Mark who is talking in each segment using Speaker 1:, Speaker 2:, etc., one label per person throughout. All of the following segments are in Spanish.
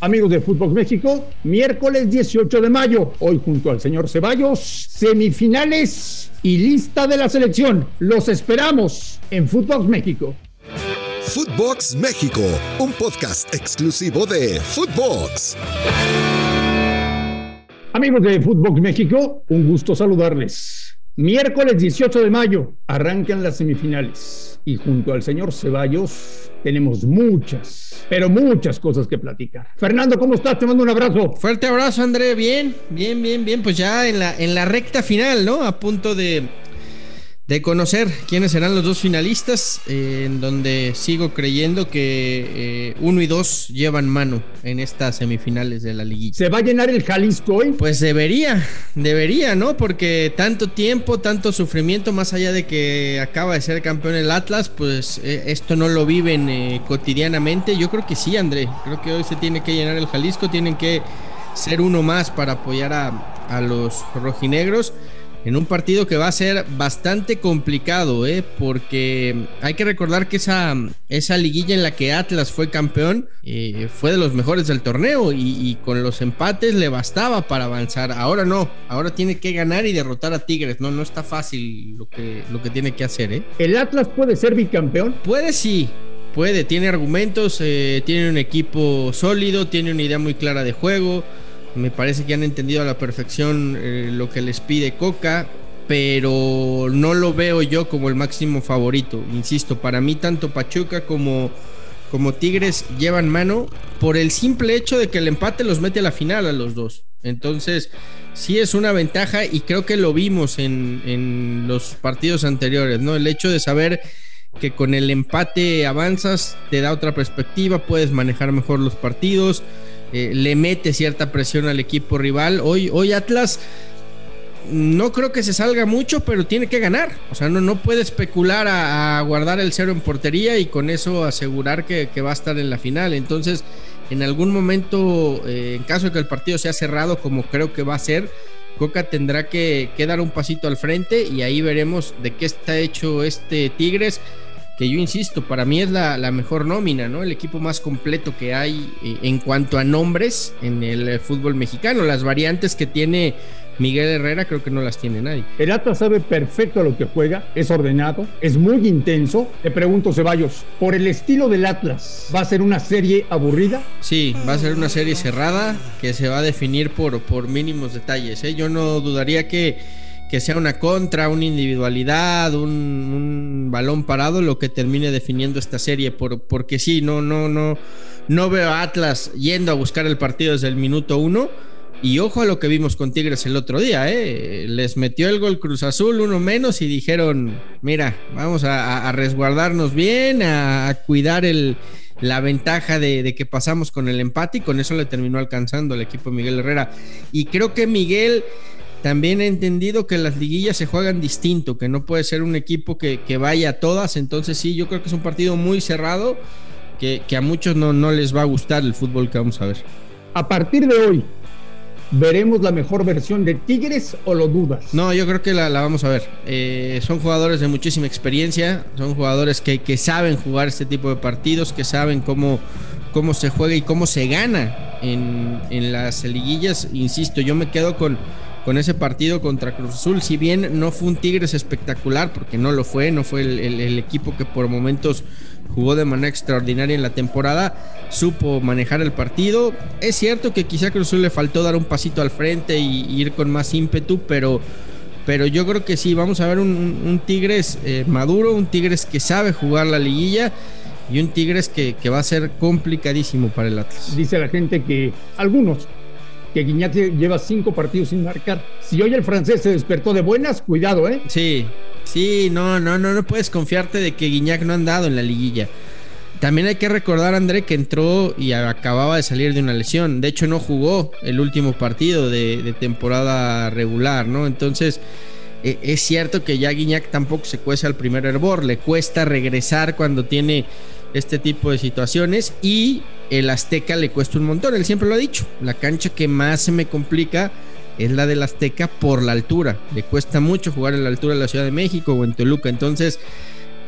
Speaker 1: Amigos de Fútbol México, miércoles 18 de mayo, hoy junto al señor Ceballos, semifinales y lista de la selección. Los esperamos en Fútbol México.
Speaker 2: Footbox México, un podcast exclusivo de Footbox.
Speaker 1: Amigos de Fútbol México, un gusto saludarles. Miércoles 18 de mayo arrancan las semifinales y junto al señor Ceballos tenemos muchas, pero muchas cosas que platicar. Fernando, ¿cómo estás? Te mando un abrazo.
Speaker 3: Fuerte abrazo, André. Bien, bien, bien, bien. Pues ya en la, en la recta final, ¿no? A punto de de conocer quiénes serán los dos finalistas, eh, en donde sigo creyendo que eh, uno y dos llevan mano en estas semifinales de la liguilla.
Speaker 1: ¿Se va a llenar el Jalisco hoy?
Speaker 3: Pues debería, debería, ¿no? Porque tanto tiempo, tanto sufrimiento, más allá de que acaba de ser campeón el Atlas, pues eh, esto no lo viven cotidianamente. Yo creo que sí, André. Creo que hoy se tiene que llenar el Jalisco, tienen que ser uno más para apoyar a, a los rojinegros en un partido que va a ser bastante complicado, ¿eh? porque hay que recordar que esa, esa liguilla en la que Atlas fue campeón eh, fue de los mejores del torneo y, con los empates le bastaba para avanzar. Ahora no, ahora tiene que ganar y derrotar a Tigres. No, no está fácil lo que, lo que tiene que hacer. ¿eh?
Speaker 1: ¿El Atlas puede ser bicampeón?
Speaker 3: Puede sí. Puede, tiene argumentos, eh, tiene un equipo sólido, tiene una idea muy clara de juego, me parece que han entendido a la perfección eh, lo que les pide Coca, pero no lo veo yo como el máximo favorito. Insisto, para mí tanto Pachuca como, como Tigres llevan mano por el simple hecho de que el empate los mete a la final a los dos. Entonces, sí es una ventaja y creo que lo vimos en, en los partidos anteriores, ¿no? El hecho de saber que con el empate avanzas, te da otra perspectiva, puedes manejar mejor los partidos. Eh, le mete cierta presión al equipo rival. Hoy, hoy Atlas no creo que se salga mucho, pero tiene que ganar. O sea, no, no puede especular a, guardar el cero en portería y con eso asegurar que, va a estar en la final. Entonces, en algún momento, eh, en caso de que el partido sea cerrado, como creo que va a ser, Coca tendrá que, que dar un pasito al frente y ahí veremos de qué está hecho este Tigres que yo insisto, para mí es la, mejor nómina, ¿no? El equipo más completo que hay eh, en cuanto a nombres en el eh, fútbol mexicano. Las variantes que tiene Miguel Herrera creo que no las tiene nadie.
Speaker 1: El Atlas sabe perfecto a lo que juega, es ordenado, es muy intenso. Te pregunto, Ceballos, por el estilo del Atlas, ¿va a ser una serie aburrida?
Speaker 3: Sí, va a ser una serie cerrada que se va a definir por, por mínimos detalles. ¿eh? Yo no dudaría que que sea una contra, una individualidad, un, balón parado lo que termine definiendo esta serie, por, porque sí, no, no, no, no veo a Atlas yendo a buscar el partido desde el minuto uno. Y ojo a lo que vimos con Tigres el otro día, ¿eh? les metió el gol Cruz Azul uno menos y dijeron, mira, vamos a, resguardarnos bien, a, cuidar el, la ventaja de, que pasamos con el empate y con eso le terminó alcanzando el equipo Miguel Herrera. Y creo que Miguel también he entendido que las liguillas se juegan distinto, que no puede ser un equipo que, vaya a todas. Entonces sí, yo creo que es un partido muy cerrado, que, a muchos no, no les va a gustar el fútbol que vamos a ver.
Speaker 1: A partir de hoy, ¿veremos la mejor versión de Tigres o lo dudas?
Speaker 3: No, yo creo que la, vamos a ver. Eh, son jugadores de muchísima experiencia, son jugadores que, que, saben jugar este tipo de partidos, que saben cómo, cómo se juega y cómo se gana en, en las liguillas. Insisto, yo me quedo con con ese partido contra Cruz Azul. Si bien no fue un Tigres espectacular, porque no lo fue, no fue el, equipo que por momentos jugó de manera extraordinaria en la temporada, supo manejar el partido. Es cierto que quizá a Cruz Azul le faltó dar un pasito al frente y, ir con más ímpetu, pero, pero yo creo que sí, vamos a ver un, Tigres eh, maduro, un Tigres que sabe jugar la liguilla y un Tigres que, que, va a ser complicadísimo para el Atlas.
Speaker 1: Dice la gente que algunos que Guiñac lleva cinco partidos sin marcar. Si hoy el francés se despertó de buenas, cuidado, ¿eh?
Speaker 3: Sí, sí, no, no, no, no puedes confiarte de que Guiñac no ha andado en la liguilla. También hay que recordar, André, que entró y acababa de salir de una lesión. De hecho, no jugó el último partido de, temporada regular, ¿no? Entonces, e, es cierto que ya Guiñac tampoco se cuece al primer hervor. Le cuesta regresar cuando tiene este tipo de situaciones y el Azteca le cuesta un montón, él siempre lo ha dicho, la cancha que más se me complica es la del Azteca por la altura, le cuesta mucho jugar en la altura de la Ciudad de México o en Toluca, entonces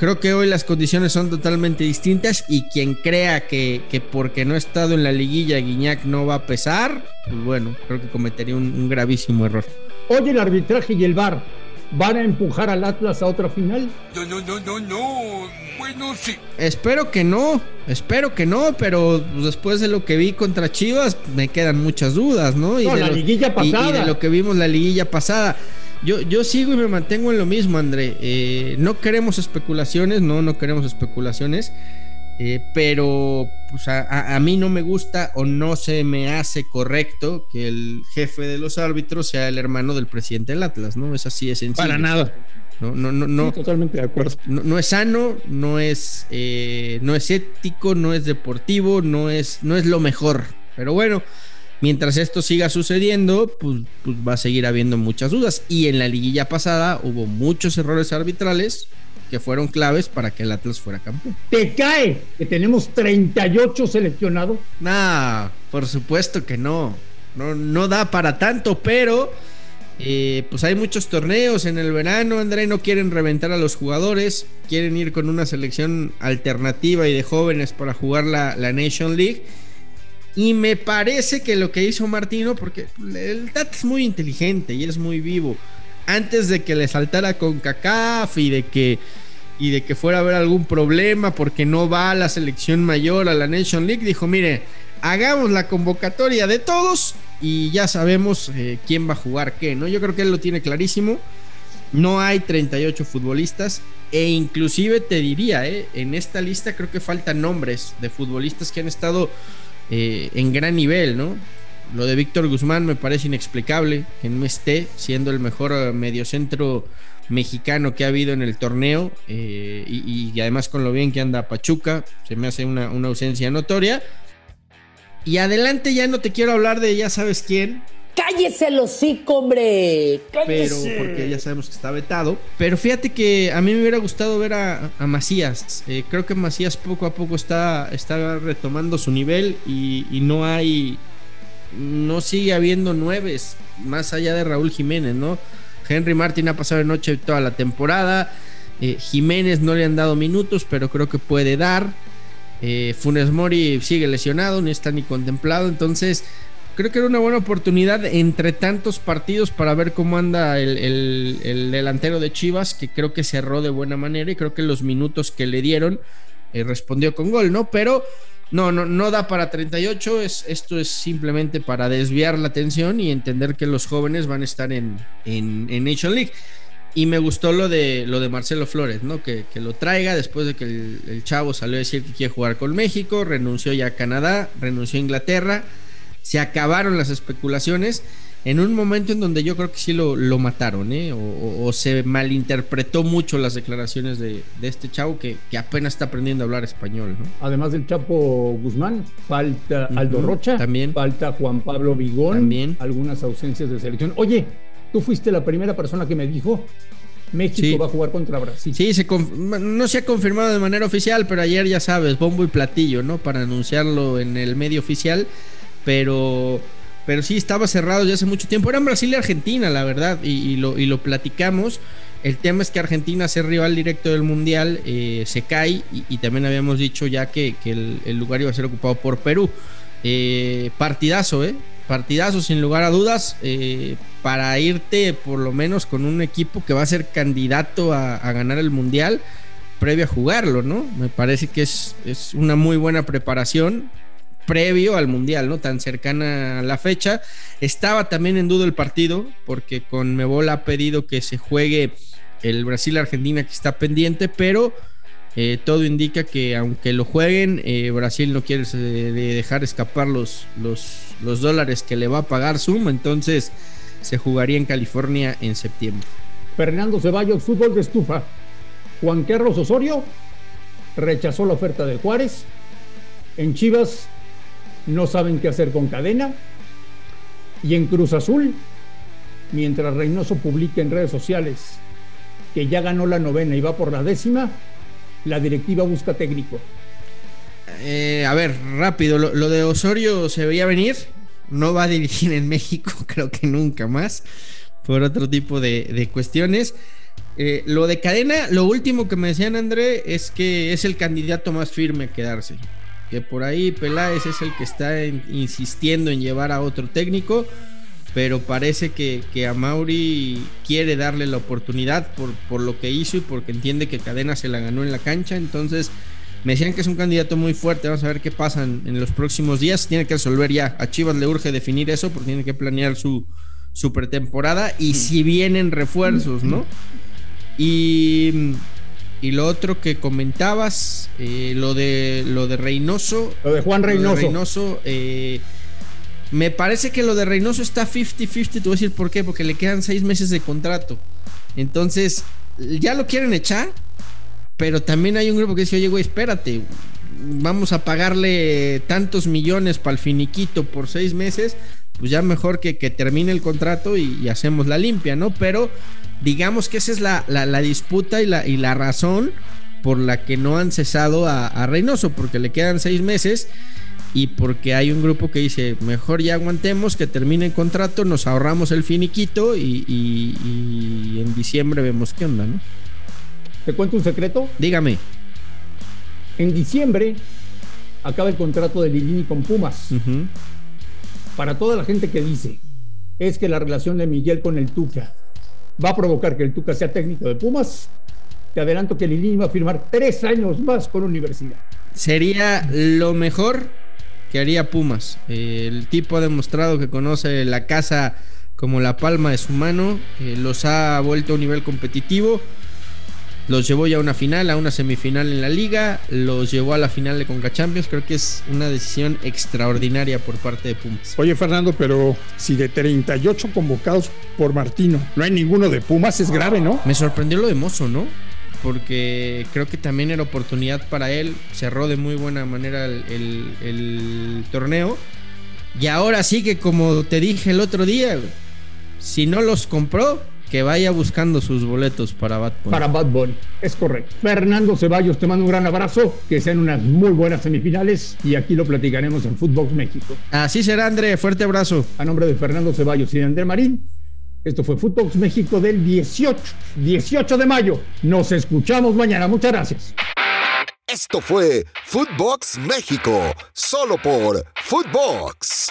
Speaker 3: creo que hoy las condiciones son totalmente distintas y quien crea que, porque no ha estado en la liguilla Guiñac no va a pesar, pues bueno, creo que cometería un, gravísimo error.
Speaker 1: Hoy el arbitraje y el VAR van a empujar al Atlas a otra final.
Speaker 4: No, no, no, no, no. Bueno, sí.
Speaker 3: Espero que no, espero que no, pero después de lo que vi contra Chivas me quedan muchas dudas, ¿no?
Speaker 1: Y de la liguilla pasada.
Speaker 3: y de lo que vimos la liguilla pasada. Yo, yo sigo y me mantengo en lo mismo, André. Eh, no queremos especulaciones, no, no queremos especulaciones. Eh, pero pues a, mí no me gusta o no se me hace correcto que el jefe de los árbitros sea el hermano del presidente del Atlas, ¿no? Es así de sencillo.
Speaker 1: Para nada.
Speaker 3: No, no, no, no.
Speaker 1: totalmente de acuerdo.
Speaker 3: No, es sano, no es, eh, no es ético, no es deportivo, no es, no es lo mejor. Pero bueno, Mientras esto siga sucediendo, pues, pues, va a seguir habiendo muchas dudas. Y en la liguilla pasada hubo muchos errores arbitrales que fueron claves para que el Atlas fuera campeón.
Speaker 1: ¿Te cae que tenemos 38 seleccionados?
Speaker 3: Nah, por supuesto que no. No, no da para tanto, pero eh, pues hay muchos torneos en el verano. André no quieren reventar a los jugadores, quieren ir con una selección alternativa y de jóvenes para jugar la, la Nation League y me parece que lo que hizo Martino, porque el Tata es muy inteligente y es muy vivo. Antes de que le saltara con CACAF y de que y de que fuera a haber algún problema porque no va a la selección mayor a la Nation League, dijo, mire, hagamos la convocatoria de todos y ya sabemos eh, quién va a jugar qué, ¿no? Yo creo que él lo tiene clarísimo. No hay 38 futbolistas e inclusive te diría, eh, en esta lista creo que faltan nombres de futbolistas que han estado eh, en gran nivel, ¿no? Lo de Víctor Guzmán me parece inexplicable que no esté siendo el mejor eh, mediocentro mexicano que ha habido en el torneo eh, y, además con lo bien que anda Pachuca, se me hace una, ausencia notoria. Y adelante ya no te quiero hablar de ya sabes quién,
Speaker 5: Cállese el hocico, hombre.
Speaker 3: Pero porque ya sabemos que está vetado. Pero fíjate que a mí me hubiera gustado ver a, Macías. Eh, creo que Macías poco a poco está, está retomando su nivel y, no hay. No sigue habiendo nueves más allá de Raúl Jiménez, ¿no? Henry Martin ha pasado de noche toda la temporada. Eh, Jiménez no le han dado minutos, pero creo que puede dar. Eh, Funes Mori sigue lesionado, no está ni contemplado. Entonces, creo que era una buena oportunidad entre tantos partidos para ver cómo anda el, delantero de Chivas, que creo que cerró de buena manera y creo que los minutos que le dieron eh, respondió con gol, ¿no? Pero no, no, no da para 38, es, esto es simplemente para desviar la atención y entender que los jóvenes van a estar en, en, Nation League. Y me gustó lo de, lo de Marcelo Flores, ¿no? Que, lo traiga después de que el, el, chavo salió a decir que quiere jugar con México, renunció ya a Canadá, renunció a Inglaterra se acabaron las especulaciones en un momento en donde yo creo que sí lo, mataron, ¿eh? O, se malinterpretó mucho las declaraciones de, este chavo que, apenas está aprendiendo a hablar español, ¿no?
Speaker 1: Además del Chapo Guzmán, falta Aldo Rocha,
Speaker 3: también.
Speaker 1: falta Juan Pablo Vigón,
Speaker 3: también.
Speaker 1: algunas ausencias de selección. Oye, tú fuiste la primera persona que me dijo México va a jugar contra Brasil.
Speaker 3: Sí, se no se ha confirmado de manera oficial, pero ayer ya sabes, bombo y platillo, ¿no? Para anunciarlo en el medio oficial pero, pero sí estaba cerrado ya hace mucho tiempo. Eran Brasil y Argentina, la verdad, y, lo, y lo platicamos. El tema es que Argentina, ser rival directo del Mundial, eh, se cae y, también habíamos dicho ya que, el, lugar iba a ser ocupado por Perú. Eh, partidazo, ¿eh? Partidazo sin lugar a dudas eh, para irte por lo menos con un equipo que va a ser candidato a, a ganar el Mundial previo a jugarlo, ¿no? Me parece que es, es una muy buena preparación previo al Mundial, ¿no? Tan cercana a la fecha. Estaba también en duda el partido, porque con Mebol ha pedido que se juegue el Brasil-Argentina que está pendiente, pero eh, todo indica que aunque lo jueguen, eh, Brasil no quiere dejar escapar los, los, los dólares que le va a pagar Zoom, entonces se jugaría en California en septiembre.
Speaker 1: Fernando Ceballos, fútbol de estufa. Juan Carlos Osorio rechazó la oferta de Juárez. En Chivas no saben qué hacer con cadena. Y en Cruz Azul, mientras Reynoso publica en redes sociales que ya ganó la novena y va por la décima, la directiva busca técnico.
Speaker 3: Eh, a ver, rápido, lo, de Osorio se veía venir, no va a dirigir en México, creo que nunca más, por otro tipo de, cuestiones. Eh, lo de cadena, lo último que me decían André es que es el candidato más firme a quedarse. Que por ahí Peláez es el que está insistiendo en llevar a otro técnico pero parece que, a Mauri quiere darle la oportunidad por, por, lo que hizo y porque entiende que Cadena se la ganó en la cancha. Entonces, me decían que es un candidato muy fuerte. Vamos a ver qué pasa en, los próximos días. Tiene que resolver ya. A Chivas le urge definir eso porque tiene que planear su, su pretemporada y si vienen refuerzos, ¿no? Y, y lo otro que comentabas, eh, lo, de, lo de Reynoso.
Speaker 1: Lo de Juan Reynoso.
Speaker 3: Reynoso eh, me parece que lo de Reynoso está 50-50. Te voy a decir por qué. Porque le quedan seis meses de contrato. Entonces, ya lo quieren echar. Pero también hay un grupo que dice, oye, güey, espérate. Vamos a pagarle tantos millones para el finiquito por seis meses. Pues ya mejor que, que termine el contrato y, hacemos la limpia, ¿no? Pero digamos que esa es la, disputa y la, y la razón por la que no han cesado a, a Reynoso. Porque le quedan seis meses y porque hay un grupo que dice, mejor ya aguantemos, que termine el contrato, nos ahorramos el finiquito y, en diciembre vemos qué onda, ¿no?
Speaker 1: ¿Te cuento un secreto?
Speaker 3: Dígame.
Speaker 1: En diciembre acaba el contrato de Lilini con Pumas. Para toda la gente que dice, es que la relación de Miguel con el Tuca va a provocar que el Tuca sea técnico de Pumas, te adelanto que Lilini va a firmar tres años más con Universidad.
Speaker 3: Sería lo mejor que haría Pumas. el tipo ha demostrado que conoce la casa como la palma de su mano, eh, los ha vuelto a un nivel competitivo, los llevó ya a una final, a una semifinal en la liga, los llevó a la final de Conca Champions. Creo que es una decisión extraordinaria por parte de Pumas.
Speaker 1: Oye, Fernando, pero si de 38 convocados por Martino no hay ninguno de Pumas, es grave, ¿no?
Speaker 3: Me sorprendió lo de Mozo, ¿no? porque creo que también era oportunidad para él. Cerró de muy buena manera el, torneo. Y ahora sí que como te dije el otro día, si no los compró, que vaya buscando sus boletos para Bad Bunny.
Speaker 1: Para Bad Bunny, es correcto. Fernando Ceballos, te mando un gran abrazo, que sean unas muy buenas semifinales y aquí lo platicaremos en Fútbol México.
Speaker 3: Así será, André, fuerte abrazo.
Speaker 1: A nombre de Fernando Ceballos y de André Marín, esto fue Footbox México del 18, 18 de mayo. Nos escuchamos mañana. Muchas gracias.
Speaker 2: Esto fue Footbox México, solo por Footbox.